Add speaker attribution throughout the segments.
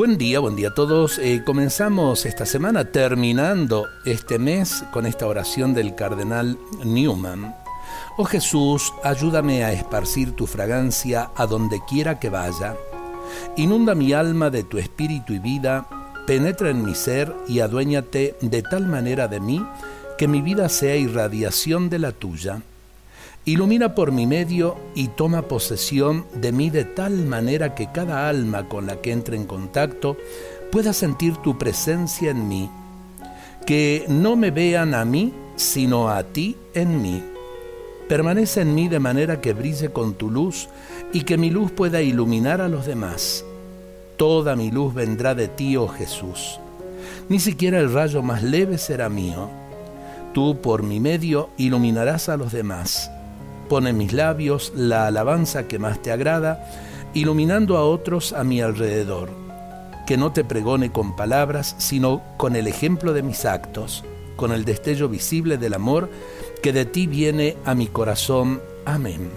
Speaker 1: Buen día, buen día a todos. Eh, comenzamos esta semana terminando este mes con esta oración del cardenal Newman. Oh Jesús, ayúdame a esparcir tu fragancia a donde quiera que vaya. Inunda mi alma de tu espíritu y vida, penetra en mi ser y aduéñate de tal manera de mí que mi vida sea irradiación de la tuya. Ilumina por mi medio y toma posesión de mí de tal manera que cada alma con la que entre en contacto pueda sentir tu presencia en mí. Que no me vean a mí, sino a ti en mí. Permanece en mí de manera que brille con tu luz y que mi luz pueda iluminar a los demás. Toda mi luz vendrá de ti, oh Jesús. Ni siquiera el rayo más leve será mío. Tú por mi medio iluminarás a los demás Pone en mis labios la alabanza que más te agrada, iluminando a otros a mi alrededor. Que no te pregone con palabras, sino con el ejemplo de mis actos, con el destello visible del amor que de ti viene a mi corazón. Amén.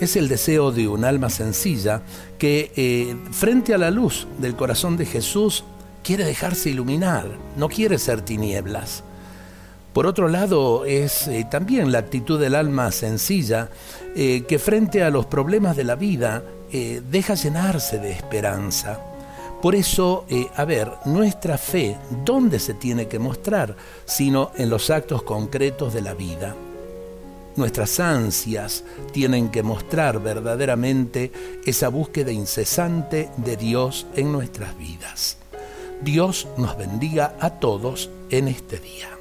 Speaker 1: Es el deseo de un alma sencilla que eh, frente a la luz del corazón de Jesús quiere dejarse iluminar, no quiere ser tinieblas. Por otro lado, es eh, también la actitud del alma sencilla eh, que frente a los problemas de la vida eh, deja llenarse de esperanza. Por eso, a ver, nuestra fe, ¿dónde se tiene que mostrar? Sino en los actos concretos de la vida. Nuestras ansias tienen que mostrar verdaderamente esa búsqueda incesante de Dios en nuestras vidas. Dios nos bendiga a todos en este día.